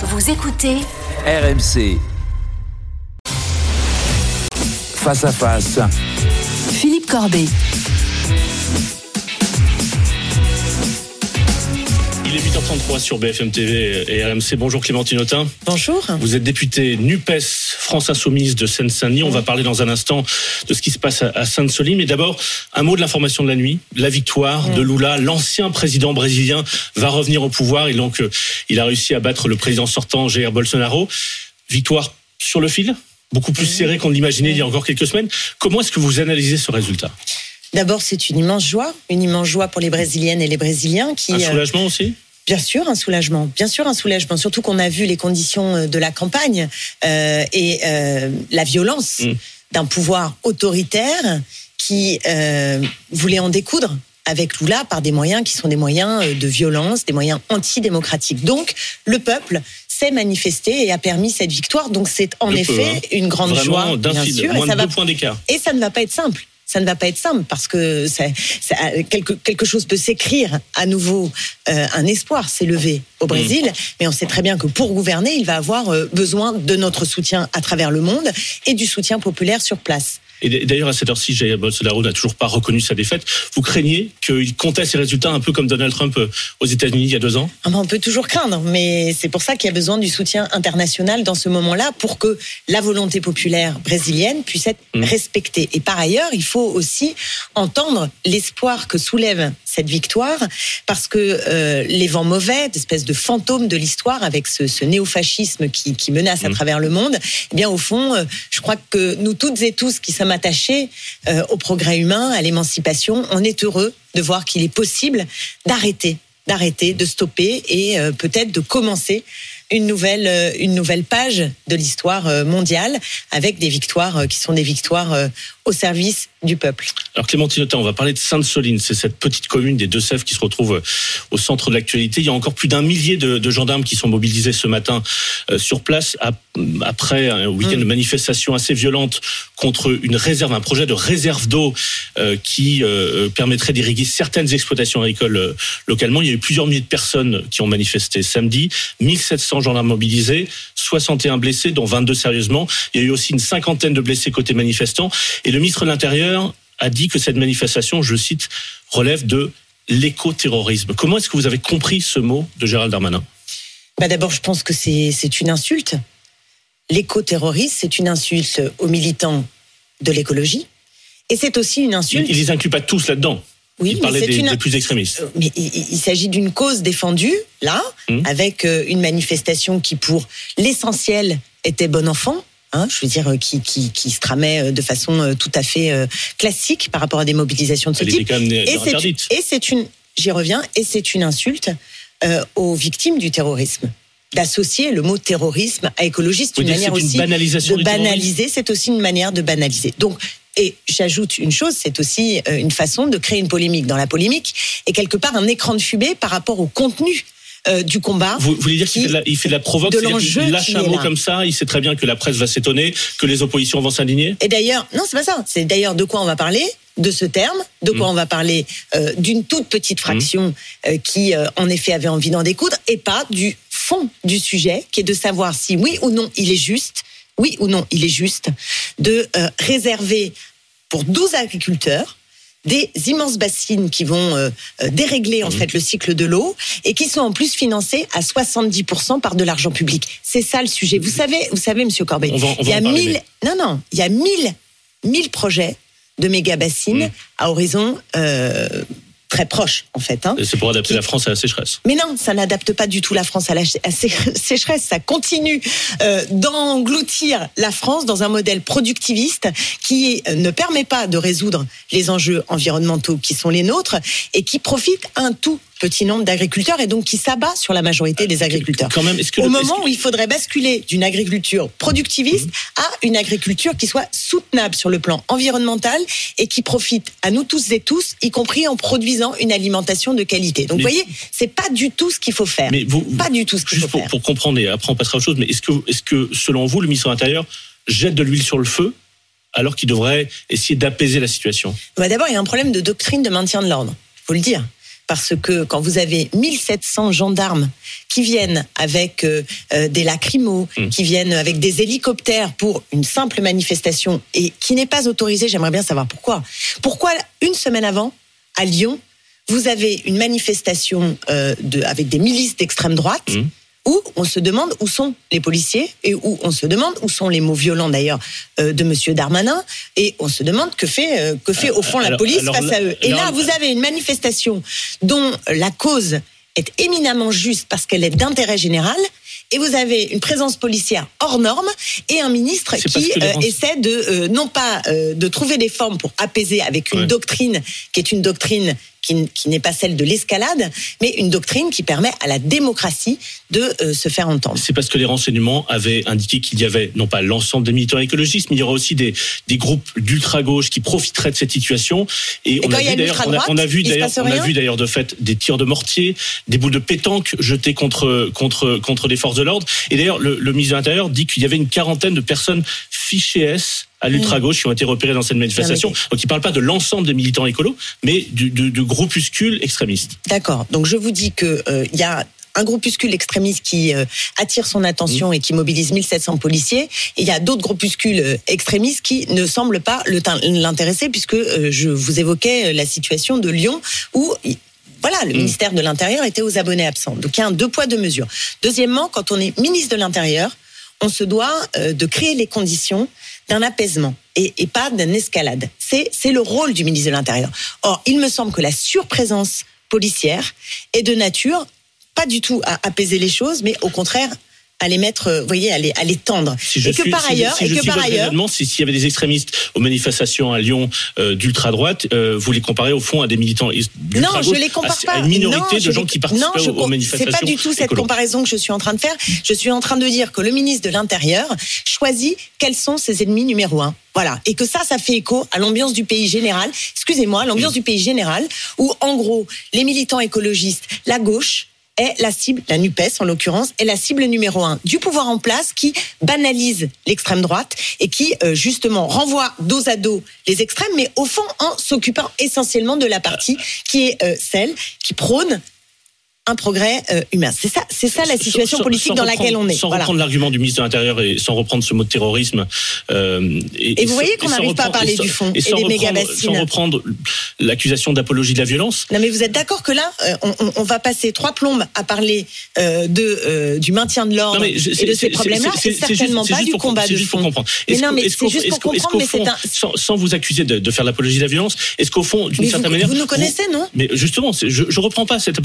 Vous écoutez RMC. Face à face. Philippe Corbet. Il est 8h33 sur BFM TV et RMC. Bonjour Clémentine Autain. Bonjour. Vous êtes députée NUPES France Insoumise de Seine-Saint-Denis. On va parler dans un instant de ce qui se passe à Sainte-Soline. Mais d'abord, un mot de l'information de la nuit. La victoire de Lula, l'ancien président brésilien, va revenir au pouvoir. Et donc, euh, il a réussi à battre le président sortant, Jair Bolsonaro. Victoire sur le fil beaucoup plus serré qu'on l'imaginait il y a encore quelques semaines. Comment est-ce que vous analysez ce résultat? D'abord, c'est une immense joie, une immense joie pour les Brésiliennes et les Brésiliens qui. Un soulagement aussi Bien sûr, un soulagement. Bien sûr, un soulagement. Surtout qu'on a vu les conditions euh, de la campagne euh, et euh, la violence mm. d'un pouvoir autoritaire qui euh, voulait en découdre avec Lula par des moyens qui sont des moyens de violence, des moyens antidémocratiques. Donc, le peuple s'est manifesté et a permis cette victoire. Donc, c'est en effet hein. une grande Vraiment joie. Bien sûr. Moins et ça de va... deux points. Et ça ne va pas être simple ça ne va pas être simple parce que ça, ça, quelque, quelque chose peut s'écrire à nouveau. Euh, un espoir s'est levé au Brésil, mmh. mais on sait très bien que pour gouverner, il va avoir euh, besoin de notre soutien à travers le monde et du soutien populaire sur place. Et d'ailleurs, à cette heure-ci, Jair Bolsonaro n'a toujours pas reconnu sa défaite. Vous craignez qu'il conteste ses résultats un peu comme Donald Trump euh, aux États-Unis il y a deux ans? Ah ben On peut toujours craindre, mais c'est pour ça qu'il y a besoin du soutien international dans ce moment-là pour que la volonté populaire brésilienne puisse être mmh. respectée. Et par ailleurs, il faut aussi entendre l'espoir que soulève cette victoire, parce que euh, les vents mauvais, d'espèces de fantômes de l'histoire, avec ce, ce néofascisme qui, qui menace mmh. à travers le monde, eh bien au fond, euh, je crois que nous toutes et tous qui sommes attachés euh, au progrès humain, à l'émancipation, on est heureux de voir qu'il est possible d'arrêter, d'arrêter, de stopper et peut-être de commencer une nouvelle, une nouvelle page de l'histoire mondiale avec des victoires qui sont des victoires au service du peuple. Alors Clémentine on va parler de Sainte-Soline. C'est cette petite commune des Deux-Sèvres qui se retrouve au centre de l'actualité. Il y a encore plus d'un millier de, de, gendarmes qui sont mobilisés ce matin euh, sur place après un week-end mmh. de manifestations assez violentes contre une réserve, un projet de réserve d'eau euh, qui euh, permettrait d'irriguer certaines exploitations agricoles euh, localement. Il y a eu plusieurs milliers de personnes qui ont manifesté samedi, 1700 gendarmes mobilisés, 61 blessés, dont 22 sérieusement. Il y a eu aussi une cinquantaine de blessés côté manifestants. Et le ministre de l'Intérieur a dit que cette manifestation, je cite, relève de l'écoterrorisme. Comment est-ce que vous avez compris ce mot de Gérald Darmanin? Bah D'abord, je pense que c'est une insulte. L'écoterrorisme, c'est une insulte aux militants de l'écologie. Et c'est aussi une insulte. Il, il les inclut pas tous là-dedans. Oui, il parlait mais des, une... des, plus extrémistes. Mais il, il s'agit d'une cause défendue, là, mmh. avec une manifestation qui, pour l'essentiel, était bon enfant. Hein, je veux dire, qui, qui, qui se tramait de façon tout à fait euh, classique par rapport à des mobilisations de ce Elle type. Était quand même et c'est une, j'y reviens, et c'est une insulte euh, aux victimes du terrorisme d'associer le mot terrorisme à écologie, c'est une manière une aussi banalisation de banaliser, c'est aussi une manière de banaliser. Donc, et j'ajoute une chose, c'est aussi une façon de créer une polémique dans la polémique et quelque part un écran de fumée par rapport au contenu euh, du combat. Vous, vous voulez dire qu'il fait de la, il fait de la provoque, de l'enjeu il lâche un mot comme ça, il sait très bien que la presse va s'étonner, que les oppositions vont s'indigner. Et d'ailleurs, non, c'est pas ça. C'est d'ailleurs de quoi on va parler de ce terme, de quoi mmh. on va parler euh, d'une toute petite fraction mmh. euh, qui, en effet, avait envie d'en découdre, et pas du fond du sujet, qui est de savoir si oui ou non il est juste, oui ou non il est juste, de réserver pour 12 agriculteurs des immenses bassines qui vont euh, dérégler en mmh. fait le cycle de l'eau et qui sont en plus financées à 70% par de l'argent public. C'est ça le sujet. Vous savez, vous savez, Monsieur Corbet, va, il y a mille, non non, il y a mille, mille projets de méga bassines mmh. à horizon. Euh, très proche en fait. Hein, c'est pour adapter qui... la France à la sécheresse. Mais non, ça n'adapte pas du tout la France à la sécheresse. Ça continue euh, d'engloutir la France dans un modèle productiviste qui ne permet pas de résoudre les enjeux environnementaux qui sont les nôtres et qui profite à un tout petit nombre d'agriculteurs et donc qui s'abat sur la majorité des agriculteurs. Quand même, est-ce que Au le, moment est-ce où il faudrait basculer d'une agriculture productiviste mmh. à une agriculture qui soit soutenable sur le plan environnemental et qui profite à nous tous et tous, y compris en produisant une alimentation de qualité. Donc, mais, vous voyez, c'est pas du tout ce qu'il faut faire. Mais vous, pas du tout ce qu'il faut pour, faire. Pour comprendre, et après on passera à autre chose, mais est-ce que, est-ce que, selon vous, le ministre de l'Intérieur jette de l'huile sur le feu alors qu'il devrait essayer d'apaiser la situation? Bah D'abord, il y a un problème de doctrine de maintien de l'ordre. faut le dire. Parce que quand vous avez 1700 gendarmes qui viennent avec euh, euh, des lacrymos, Mm. qui viennent avec des hélicoptères pour une simple manifestation et qui n'est pas autorisée, j'aimerais bien savoir pourquoi. Pourquoi une semaine avant, à Lyon, vous avez une manifestation euh, de, avec des milices d'extrême droite Mm. Où on se demande où sont les policiers et où on se demande où sont les mots violents d'ailleurs euh, de Monsieur Darmanin et on se demande que fait euh, que fait au fond la police alors face à eux. Et là, vous avez une manifestation dont la cause est éminemment juste parce qu'elle est d'intérêt général. Et vous avez une présence policière hors norme et un ministre qui euh, essaie de euh, non pas euh, de trouver des formes pour apaiser avec une Ouais. doctrine qui est une doctrine qui, qui n'est pas celle de l'escalade, mais une doctrine qui permet à la démocratie de euh, se faire entendre. C'est parce que les renseignements avaient indiqué qu'il y avait non pas l'ensemble des militants écologistes, mais il y aura aussi des, des groupes d'ultra-gauche qui profiteraient de cette situation. Et, on, a vu d'ailleurs, on, a, l'ultra-droite, on a vu d'ailleurs, on a vu d'ailleurs de fait des tirs de mortier, des bouts de pétanque jetés contre contre contre des forces de l'ordre. Et d'ailleurs, le, le ministre de l'Intérieur dit qu'il y avait une quarantaine de personnes fichées S à l'ultra-gauche qui ont été repérées dans cette manifestation. Donc il ne parle pas de l'ensemble des militants écolos, mais du, du, du groupuscule extrémiste. D'accord. Donc je vous dis que euh, y a un groupuscule extrémiste qui euh, attire son attention et qui mobilise 1700 policiers. Et il y a d'autres groupuscules euh, extrémistes qui ne semblent pas l'intéresser, puisque euh, je vous évoquais la situation de Lyon où il- voilà, le ministère de l'Intérieur était aux abonnés absents. Donc il y a un deux poids, deux mesures. Deuxièmement, quand on est ministre de l'Intérieur, on se doit euh, de créer les conditions d'un apaisement et, pas d'une escalade. C'est le rôle du ministre de l'Intérieur. Or, il me semble que la surprésence policière est de nature pas du tout à apaiser les choses, mais au contraire à les mettre, euh, vous voyez, à les, à les tendre. Si je et que suis, par si ailleurs, si et je que suis par ailleurs, s'il y avait des extrémistes aux manifestations à Lyon euh, d'ultra droite, euh, vous les comparez au fond à des militants Non, je les compare à, pas. à une minorité Non, de gens les- qui participent aux, aux manifestations. C'est pas du tout cette écolo. comparaison que je suis en train de faire. Je suis en train de dire que le ministre de l'Intérieur choisit quels sont ses ennemis numéro un. Voilà. Et que ça, ça fait écho à l'ambiance du pays général. Excusez-moi, l'ambiance du pays général, où en gros, les militants écologistes, la gauche, est la cible, la NUPES en l'occurrence, est la cible numéro un du pouvoir en place qui banalise l'extrême droite et qui euh, justement renvoie dos à dos les extrêmes, mais au fond en s'occupant essentiellement de la partie qui est euh, celle qui prône un progrès euh, humain. C'est ça, c'est ça la situation sans- politique sans dans laquelle on est. Sans Voilà. reprendre l'argument du ministre de l'Intérieur et sans reprendre ce mot de terrorisme. euh, Et vous voyez qu'on n'arrive pas à parler du fond et sans des méga-bassines. Sans reprendre l'accusation d'apologie de la violence. Non, mais vous êtes d'accord que là, euh, on, on- on va passer trois plombes à parler euh, de du maintien de l'ordre et de ces problèmes-là, c'est- et certainement juste- pas du pour- combat de juste pour fond. comprendre. Mais non, mais c'est juste pour comprendre, mais c'est sans, vous accuser de, faire l'apologie de la violence, est-ce qu'au fond, d'une certaine manière, vous nous connaissez, non? Mais justement, je je reprends pas cette,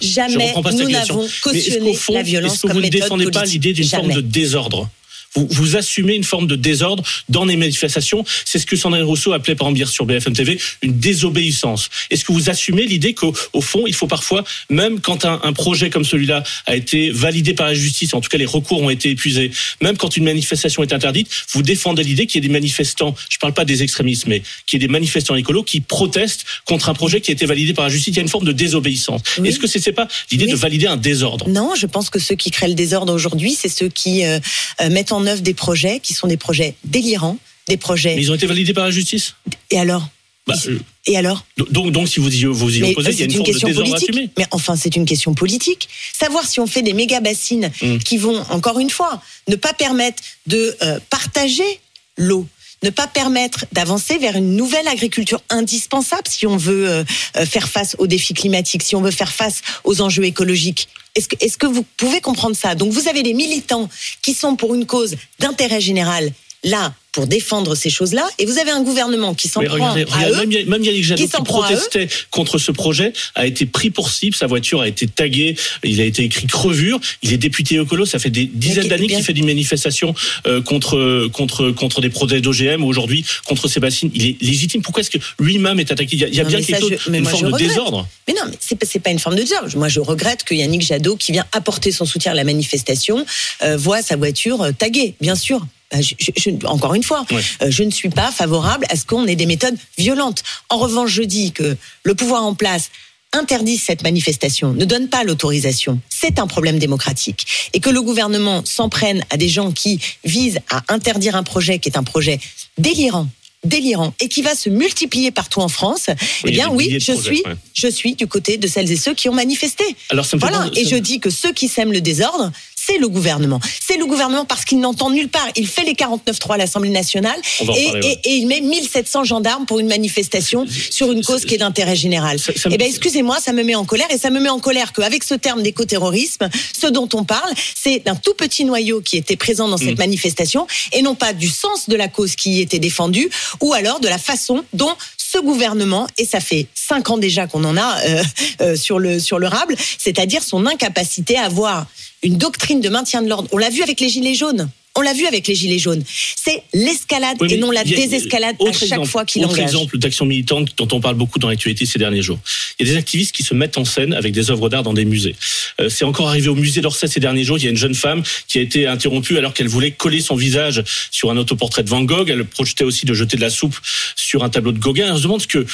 Jamais, je jamais reprends pas cette nous accusation. n'avons Mais est-ce qu'au cautionné fond, la violence Est-ce que comme vous ne défendez pas l'idée d'une forme de désordre vous, vous assumez une forme de désordre dans les manifestations. C'est ce que Sandrine Rousseau appelait par exemple hier sur BFM TV une désobéissance. Est-ce que vous assumez l'idée qu'au au fond, il faut parfois, même quand un, un projet comme celui-là a été validé par la justice, en tout cas les recours ont été épuisés, même quand une manifestation est interdite, vous défendez l'idée qu'il y ait des manifestants, je ne parle pas des extrémistes, mais qu'il y ait des manifestants écolos qui protestent contre un projet qui a été validé par la justice. Il y a une forme de désobéissance. Oui. Est-ce que c'est pas l'idée Oui. de valider un désordre? Non, je pense que ceux qui créent le désordre aujourd'hui, c'est ceux qui euh, euh, mettent en œuvre des projets qui sont des projets délirants, des projets. Mais ils ont été validés par la justice Et alors Bah, euh, Et alors Donc, donc, si vous y, vous y opposez, il y a c'est une de question désordre politique. assumé. Mais enfin, c'est une question politique. Savoir si on fait des méga bassines Mm. qui vont, encore une fois, ne pas permettre de euh, partager l'eau ne pas permettre d'avancer vers une nouvelle agriculture indispensable si on veut euh, euh, faire face aux défis climatiques, si on veut faire face aux enjeux écologiques. Est-ce que, vous pouvez comprendre ça? Donc vous avez des militants qui sont pour une cause d'intérêt général là pour défendre ces choses-là, et vous avez un gouvernement qui s'en prend regardez, à regardez, eux. même, Yann- même Yannick Jadot qui protestait contre ce projet a été pris pour cible, sa voiture a été taguée, il a été écrit crevure, il est député écolo, ça fait des dizaines d'années qu'il fait des manifestations euh, contre, contre, contre des projets d'OGM, aujourd'hui contre ces bassines, il est légitime. Pourquoi est-ce que lui-même est attaqué? Il y a, il y a Non, bien quelque chose, une forme de désordre. Mais non, mais c'est pas, c'est pas une forme de job. Moi, je regrette que Yannick Jadot, qui vient apporter son soutien à la manifestation, euh, voit sa voiture euh, taguée, bien sûr. Euh, je- je- je- encore une fois, euh, je ne suis pas favorable à ce qu'on ait des méthodes violentes. En revanche, je dis que le pouvoir en place interdit cette manifestation, ne donne pas l'autorisation. C'est un problème démocratique. Et que le gouvernement s'en prenne à des gens qui visent à interdire un projet qui est un projet délirant, délirant et qui va se multiplier partout en France, eh bien oui, je projets, suis, ouais. je suis du côté de celles et ceux qui ont manifesté. Alors Voilà, et je dis que ceux qui sèment le désordre, c'est le gouvernement. C'est le gouvernement parce qu'il n'entend nulle part. Il fait les 49.3 à l'Assemblée nationale et, parler, ouais. et- et il met 1700 gendarmes pour une manifestation sur une cause qui est d'intérêt général. Ça- ça me- Eh bien, excusez-moi, ça me met en colère et ça me met en colère qu'avec ce terme d'écoterrorisme, ce dont on parle, c'est d'un tout petit noyau qui était présent dans Mm. cette manifestation et non pas du sens de la cause qui y était défendue ou alors de la façon dont ce gouvernement, et ça fait cinq ans déjà qu'on en a euh, euh, sur le sur le rable, c'est-à-dire son incapacité à avoir une doctrine de maintien de l'ordre. On l'a vu avec les gilets jaunes. On l'a vu avec les gilets jaunes. C'est l'escalade Oui, et non la désescalade à autre chaque exemple, fois qu'il Autre engage. exemple d'action militante dont on parle beaucoup dans l'actualité ces derniers jours. Il y a des activistes qui se mettent en scène avec des œuvres d'art dans des musées. Euh, c'est encore arrivé au musée d'Orsay ces derniers jours. Il y a une jeune femme qui a été interrompue alors qu'elle voulait coller son visage sur un autoportrait de Van Gogh. Elle projetait aussi de jeter de la soupe sur un tableau de Gauguin. On se demande ce que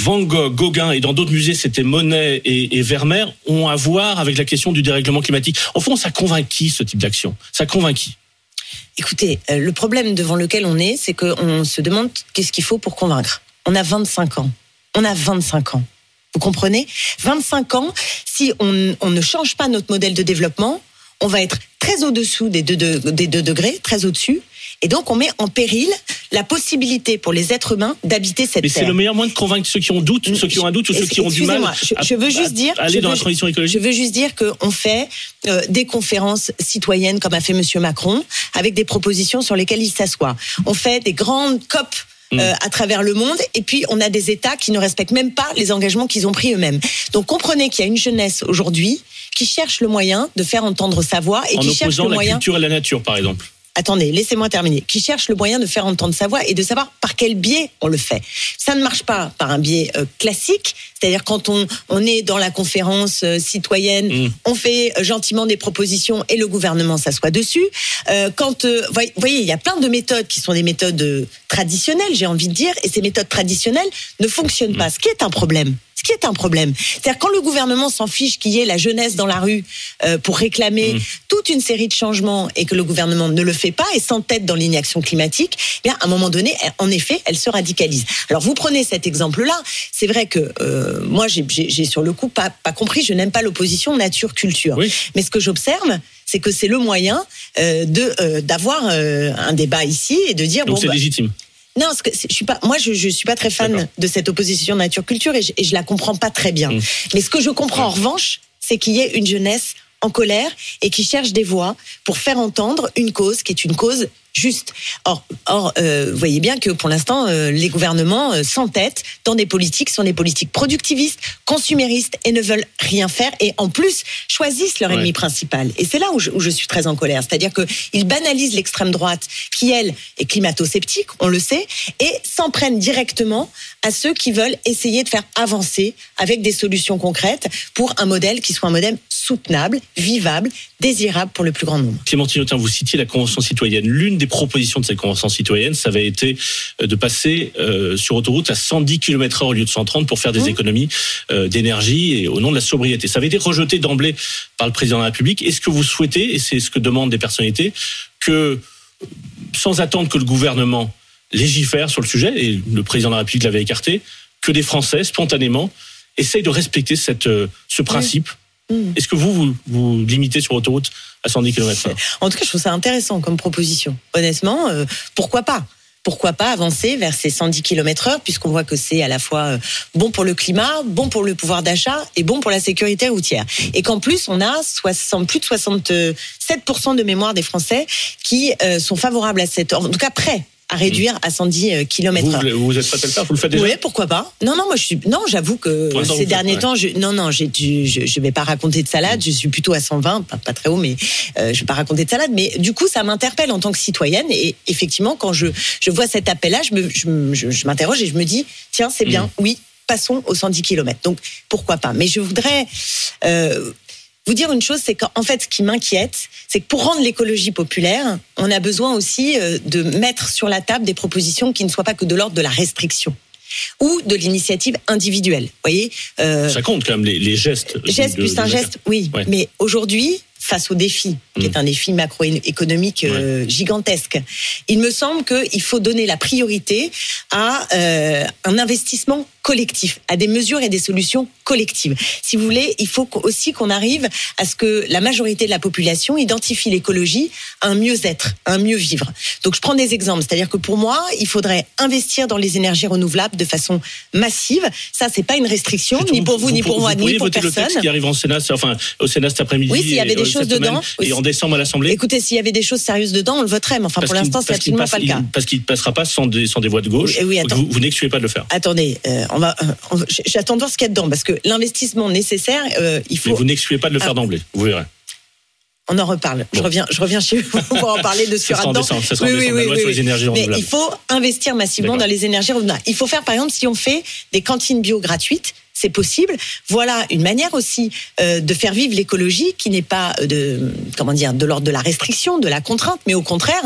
Van Gogh, Gauguin et dans d'autres musées, c'était Monet et, Vermeer, ont à voir avec la question du dérèglement climatique. Au fond, ça convainc qui ce type d'action Ça convainc qui Écoutez, euh, le problème devant lequel on est, c'est qu'on se demande qu'est-ce qu'il faut pour convaincre. On a 25 ans. On a 25 ans. Vous comprenez? 25 ans, si on, ne change pas notre modèle de développement, on va être très au-dessous des 2 des deux degrés, très au-dessus. Et donc, on met en péril la possibilité pour les êtres humains d'habiter cette Mais c'est terre. le meilleur moyen de convaincre ceux qui ont doute, ceux qui ont un doute ou ceux qui ont du mal. Je, à- je veux juste dire, aller dans veux- la transition écologique. Je veux juste dire qu'on fait euh, des conférences citoyennes comme a fait Monsieur Macron, avec des propositions sur lesquelles il s'assoit. On fait des grandes COP. Mm. euh, à travers le monde et puis on a des États qui ne respectent même pas les engagements qu'ils ont pris eux-mêmes. Donc comprenez qu'il y a une jeunesse aujourd'hui qui cherche le moyen de faire entendre sa voix et en qui cherche opposant le la moyen culture et la nature, par exemple. Attendez, laissez-moi terminer, qui cherche le moyen de faire entendre sa voix et de savoir par quel biais on le fait. Ça ne marche pas par un biais euh, classique, c'est-à-dire quand on, on est dans la conférence euh, citoyenne, Mm. on fait euh, gentiment des propositions et le gouvernement s'assoit dessus. Quand, voy- voyez, il y a plein de méthodes qui sont des méthodes traditionnelles, j'ai envie de dire, et ces méthodes traditionnelles ne fonctionnent pas, ce qui est un problème. Ce qui est un problème. C'est-à-dire quand le gouvernement s'en fiche qu'il y ait la jeunesse dans la rue euh, pour réclamer Mm. toute une série de changements et que le gouvernement ne le fait pas et s'entête dans l'inaction climatique, eh bien à un moment donné, elle- en effet, elle se radicalise. Alors vous prenez cet exemple-là, c'est vrai que euh, moi j'ai- sur le coup pas, pas compris, je n'aime pas l'opposition nature-culture. Oui. Mais ce que j'observe, c'est que c'est le moyen euh, de euh, d'avoir euh, un débat ici et de dire Donc bon c'est bah, légitime. non, que je suis pas, moi, je, je suis pas très fan de cette opposition nature-culture et, je- et je la comprends pas très bien. Mm. Mais ce que je comprends en revanche, c'est qu'il y ait une jeunesse en colère et qui cherche des voix pour faire entendre une cause qui est une cause juste. Or, or euh, vous voyez bien que pour l'instant, euh, les gouvernements euh, s'entêtent dans des politiques, qui sont des politiques productivistes, consuméristes et ne veulent rien faire et en plus choisissent leur Ouais. ennemi principal. Et c'est là où je, où je suis très en colère. C'est-à-dire qu'ils banalisent l'extrême droite qui, elle, est climato-sceptique, on le sait, et s'en prennent directement à ceux qui veulent essayer de faire avancer avec des solutions concrètes pour un modèle qui soit un modèle soutenable, vivable, désirable pour le plus grand nombre. Clémentine Autain, vous citiez la Convention citoyenne. L'une des propositions de cette Convention citoyenne, ça avait été euh, de passer euh, sur autoroute à 110 km/h au lieu de 130 pour faire des Mmh. économies euh, d'énergie et au nom de la sobriété. Ça avait été rejeté d'emblée par le président de la République. Est-ce que vous souhaitez, et c'est ce que demandent des personnalités, que sans attendre que le gouvernement légifère sur le sujet, et le président de la République l'avait écarté, que des Français, spontanément, essayent de respecter cette, ce principe Mmh. Est-ce que vous, vous, vous limitez sur autoroute à 110 km/h En tout cas, je trouve ça intéressant comme proposition. Honnêtement, euh, pourquoi pas? Pourquoi pas avancer vers ces 110 km heure, puisqu'on voit que c'est à la fois euh, bon pour le climat, bon pour le pouvoir d'achat et bon pour la sécurité routière. Et qu'en plus, on a 60, plus de 67% de mémoire des Français qui euh, sont favorables à cette, en tout cas prêts à réduire à 110 km Vous, heure. vous vous êtes le faire? Vous le faites déjà? Oui, pourquoi pas Non, non, moi je suis. Non, j'avoue que ces derniers faites, temps, je, non, non, j'ai, du- je, je vais pas raconter de salade. Je suis plutôt à 120, pas, pas très haut, mais euh, je vais pas raconter de salade. Mais du coup, ça m'interpelle en tant que citoyenne. Et effectivement, quand je, je vois cet appel-là, je, me, je, me- je- je m'interroge et je me dis, tiens, c'est bien. Oui, passons aux 110 km. Donc pourquoi pas? Mais je voudrais. euh, vous dire une chose, c'est qu'en fait, ce qui m'inquiète, c'est que pour rendre l'écologie populaire, on a besoin aussi euh, de mettre sur la table des propositions qui ne soient pas que de l'ordre de la restriction ou de l'initiative individuelle. Vous voyez, euh, Ça compte quand même les, les gestes. geste de- plus de un chacun. geste, oui. Ouais. Mais aujourd'hui, face au défi, qui est un défi macroéconomique euh, gigantesque. Il me semble qu'il faut donner la priorité à euh, un investissement collectif, à des mesures et des solutions collectives. Si vous voulez, il faut aussi qu'on arrive à ce que la majorité de la population identifie l'écologie à un mieux-être, à un mieux vivre. Donc je prends des exemples, c'est-à-dire que pour moi, il faudrait investir dans les énergies renouvelables de façon massive. Ça, c'est pas une restriction, ni pour vous, ni pour moi, ni pour voter personne. le texte qui arrive en Sénat, enfin au Sénat cet après-midi. Oui, s'il y avait et, des euh, choses semaine, dedans. Et en décembre à l'Assemblée. Écoutez, s'il y avait des choses sérieuses dedans, on le voterait, mais enfin Parce pour l'instant, c'est absolument passe- pas le cas. il- Parce qu'il ne passera pas sans des, sans des voix de gauche. Oui, oui, Donc attends. vous, vous n'excluez pas de le faire. Attendez, euh, on va. J'attends de voir ce qu'il y a dedans parce que l'investissement nécessaire, euh, il Mais faut. vous n'excluez pas de le faire Ah. d'emblée. Vous verrez. On en reparle. Je reviens, je reviens chez vous pour en parler de ce sera décembre, ça sera en décembre, la loi sur les énergies Mais il faut investir massivement dans les énergies renouvelables. Il faut faire, par exemple, si on fait des cantines bio gratuites, c'est possible. Voilà une manière aussi euh, de faire vivre l'écologie qui n'est pas euh, de comment dire de l'ordre de la restriction, de la contrainte, mais au contraire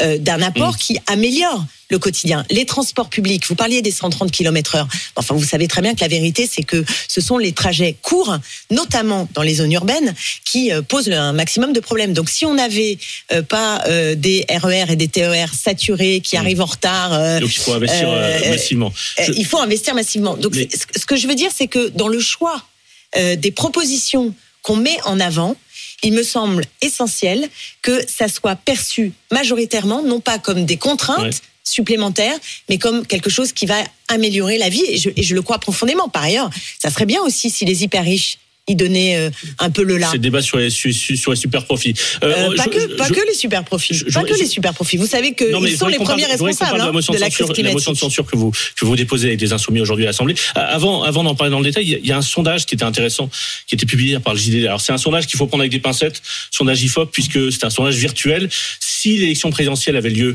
euh, d'un apport Mm. qui améliore le quotidien. Les transports publics, vous parliez des 130 km heure. Enfin, vous savez très bien que la vérité, c'est que ce sont les trajets courts, notamment dans les zones urbaines, qui euh, posent un maximum de problèmes. Donc, si on n'avait euh, pas euh, des RER et des TER saturés qui arrivent en retard, euh, Donc il faut investir euh, euh, massivement. Je- il faut investir massivement. Donc, Mais- ce que je veux dire, c'est que dans le choix euh, des propositions qu'on met en avant, il me semble essentiel que ça soit perçu majoritairement, non pas comme des contraintes Ouais. Supplémentaires, mais comme quelque chose qui va améliorer la vie. Et je, et je le crois profondément. Par ailleurs, ça serait bien aussi si les hyper riches y donnaient euh, un peu le là. C'est le débat sur les, sur, sur les super profits. Euh, pas je- que, je- pas je- que les super profits. je- pas que les super profits. Vous savez qu'ils sont les premiers responsables de la hein, motion de de la censure, crise la motion de censure que vous, que vous déposez avec des insoumis aujourd'hui à l'Assemblée. Euh, Avant, avant d'en parler dans le détail, il y y, a un sondage qui était intéressant, qui était publié par le JDD. Alors, c'est un sondage qu'il faut prendre avec des pincettes, sondage IFOP, puisque c'est un sondage virtuel. Si l'élection présidentielle avait lieu euh,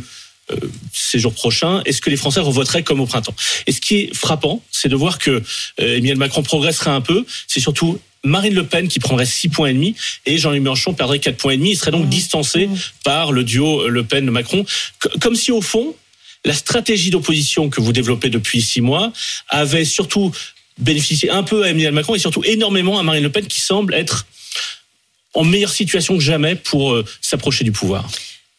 ces jours prochains, est-ce que les Français revoteraient comme au printemps Et ce qui est frappant, c'est de voir que euh, Emmanuel Macron progresserait un peu. C'est surtout Marine Le Pen qui prendrait 6 points et demi et Jean-Luc Mélenchon perdrait 4 points et demi. Il serait donc distancé par le duo Le Pen-Macron. Comme si au fond, la stratégie d'opposition que vous développez depuis 6 mois avait surtout bénéficié un peu à Emmanuel Macron et surtout énormément à Marine Le Pen qui semble être en meilleure situation que jamais pour euh, s'approcher du pouvoir.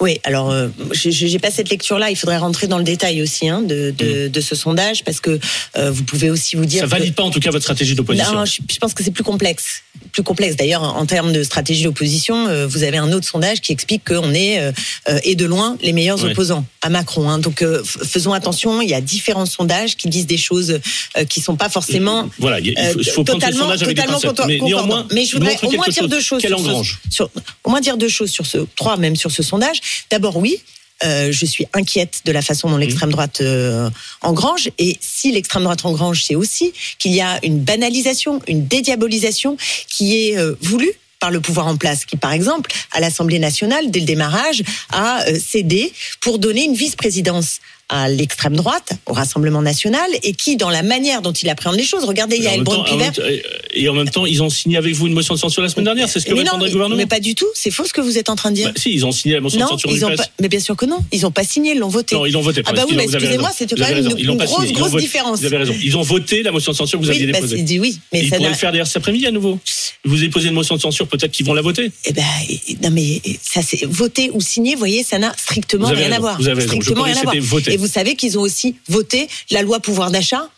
Oui, alors euh, j'ai- j'ai pas cette lecture-là. Il faudrait rentrer dans le détail aussi hein, de, de, de ce sondage parce que euh, vous pouvez aussi vous dire. Ça que- valide pas en tout cas votre stratégie d'opposition. Non, je, je pense que c'est plus complexe. Plus complexe. D'ailleurs, en termes de stratégie d'opposition, euh, vous avez un autre sondage qui explique qu'on est, euh, et de loin, les meilleurs Ouais. opposants à Macron. hein. Donc, faisons attention. Il y a différents sondages qui disent des choses qui sont pas forcément Voilà, il faut, faut euh, prendre ce totalement, sondage avec totalement Mais concordant. néanmoins, mais je voudrais au moins dire deux choses. Quelle sur ce- sur- au moins dire deux choses sur ce, trois même sur ce sondage. D'abord, oui. euh, je suis inquiète de la façon dont l'extrême droite euh, engrange. Et si l'extrême droite engrange, c'est aussi qu'il y a une banalisation, une dédiabolisation qui est euh, voulue par le pouvoir en place, qui par exemple, à l'Assemblée nationale, dès le démarrage, a cédé pour donner une vice-présidence à l'extrême droite, au Rassemblement national, et qui, dans la manière dont il appréhende les choses, regardez, il y a en El même temps- en Brown-Piver, même temps- Et en même temps, ils ont signé avec vous une motion de censure la semaine dernière. C'est ce que mais non, répondrait le gouvernement. mais pas du tout. C'est faux ce que vous êtes en train de dire. Bah, si, ils ont signé la motion non, de censure ils ont pas, mais bien sûr que non. Ils n'ont pas signé, ils l'ont voté. Non, ils l'ont voté. Ah bah oui, mais excusez-moi, c'était quand même une, grosse, grosse différence. Vous avez raison. Ils ont voté la motion de censure que vous aviez bah, déposée. oui, mais Ils pourraient le faire d'ailleurs cet après-midi à nouveau. Vous avez posé une motion de censure, peut-être qu'ils vont la voter. Eh ben, non mais ça c'est voter ou signer, vous voyez, ça n'a strictement rien à voir. vous avez raison. Je rien à voir. Vous savez qu'ils ont aussi voté la loi pouvoir d'achat.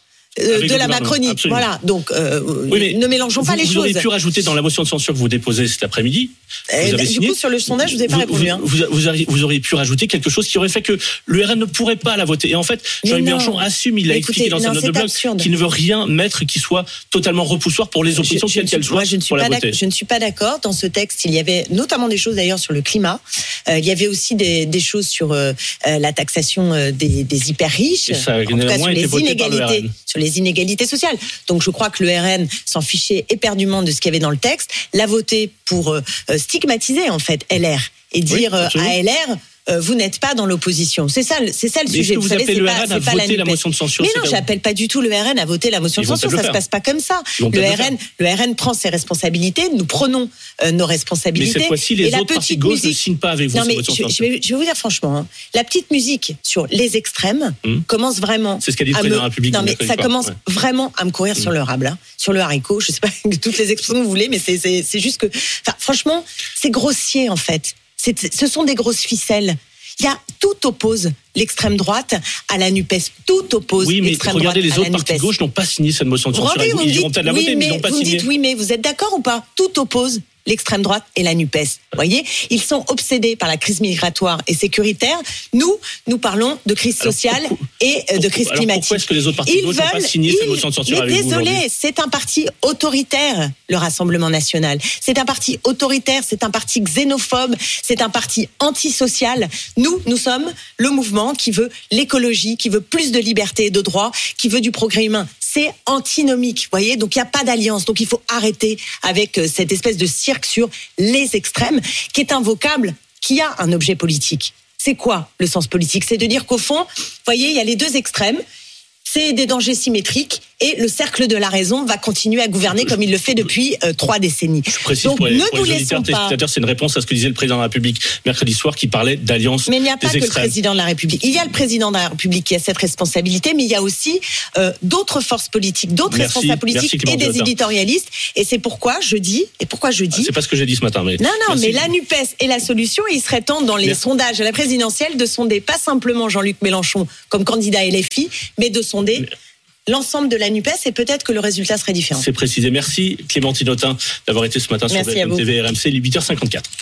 Euh, Avec de la Macronie. absolument. Voilà, donc euh, Oui, mais ne mélangeons vous, pas les vous choses. auriez pu rajouter dans la motion de censure que vous déposez cet après-midi. Eh, vous avez du signé. coup, sur le sondage, je vous ai pas vous, répondu. vous- hein. vous- vous auriez, vous auriez pu rajouter quelque chose qui aurait fait que le RN ne pourrait pas la voter. Et en fait, non. Mélenchon assume, il l'a Mais expliqué dans non, sa note de blog, qu'il ne veut rien mettre qui soit totalement repoussoir pour les oppositions, quelles qu'elles soient, Moi, je ne suis pas. Je ne suis pas d'accord. Dans ce texte, il y avait notamment des choses d'ailleurs sur le climat. Euh, il y avait aussi des, des choses sur euh, la taxation des, des hyper riches. Et ça a en tout cas, néanmoins sur été les voté par le inégalités, les inégalités sociales. Donc, je crois que le RN s'en fichait éperdument de ce qu'il y avait dans le texte. L'a voté pour euh, stigmatiser en fait LR et dire euh, à LR euh, vous n'êtes pas dans l'opposition. C'est ça, le- c'est ça le Mais sujet. vous savez, appelez le pas- RN à voter la motion de censure Mais non, j'appelle pas du tout le RN à voter la motion de Ils censure. Ça se passe pas comme ça. Le RN, le RN prend ses responsabilités. Nous prenons euh, nos Mais responsabilités. cette fois-ci, les Et autres partis gauche ne signent pas avec vous non, mais je, je vais, je vais vous dire franchement, hein, la petite musique sur les extrêmes Hmm. commence vraiment. C'est ce qu'a dit le président me- de la République Non, mais ça commence vraiment à me courir sur le rable, hein, sur le haricot. Je sais pas toutes les expressions que vous voulez, mais c'est- juste que, franchement, c'est grossier en fait. Ce sont des grosses ficelles. Il y a tout oppose l'extrême droite à la Nupes. Tout oppose Oui, mais l'extrême regardez, droite les à autres la partis de gauche n'ont pas signé cette motion de censure. vous vous. me Ils iront dites, peut-être la oui, voter, mais ils mais n'ont pas vous me signé. dites oui, mais vous êtes d'accord ou pas? Tout oppose l'extrême droite et la Nupes. Vous voyez, ils sont obsédés par la crise migratoire et sécuritaire. Nous, nous parlons de crise Alors, sociale pourquoi- et euh, de pourquoi- crise climatique. pourquoi est-ce que les autres partis n'ont pas signé cette ils- motion de censure mais avec vous désolé, c'est un parti autoritaire, le Rassemblement national. C'est un parti autoritaire, c'est un parti xénophobe, c'est un parti antisocial. Nous, nous sommes le mouvement qui veut l'écologie, qui veut plus de liberté et de droits, qui veut du progrès humain. C'est antinomique, voyez. Donc il n'y a pas d'alliance. Donc il faut arrêter avec euh, cette espèce de cirque sur les extrêmes, qui est un vocable qui a un objet politique. C'est quoi le sens politique? C'est de dire qu'au fond, voyez, il y a les deux extrêmes. C'est des dangers symétriques et le cercle de la raison va continuer à gouverner comme il le fait depuis euh, trois décennies. Je précise Donc pour les, ne pour nous les laissons pas. c'est une réponse à ce que disait le président de la République mercredi soir qui parlait d'alliance Mais il n'y a pas que le président de la République. Il y a le président de la République qui a cette responsabilité, mais il y a aussi euh, d'autres forces politiques, d'autres responsables politiques et des éditorialistes. Et c'est pourquoi je dis, et pourquoi je dis, C'est pas ce que j'ai dit ce matin, mais Non, non, Merci. mais la NUPES est la solution et il serait temps dans les Merci. sondages à la présidentielle de sonder pas simplement Jean-Luc Mélenchon comme candidat LFI, mais de sonder l'ensemble de la NUPES et peut-être que le résultat serait différent. c'est précisé. Merci Clémentine Autain d'avoir été ce matin Merci sur. BFM TV RMC, il est 8h54.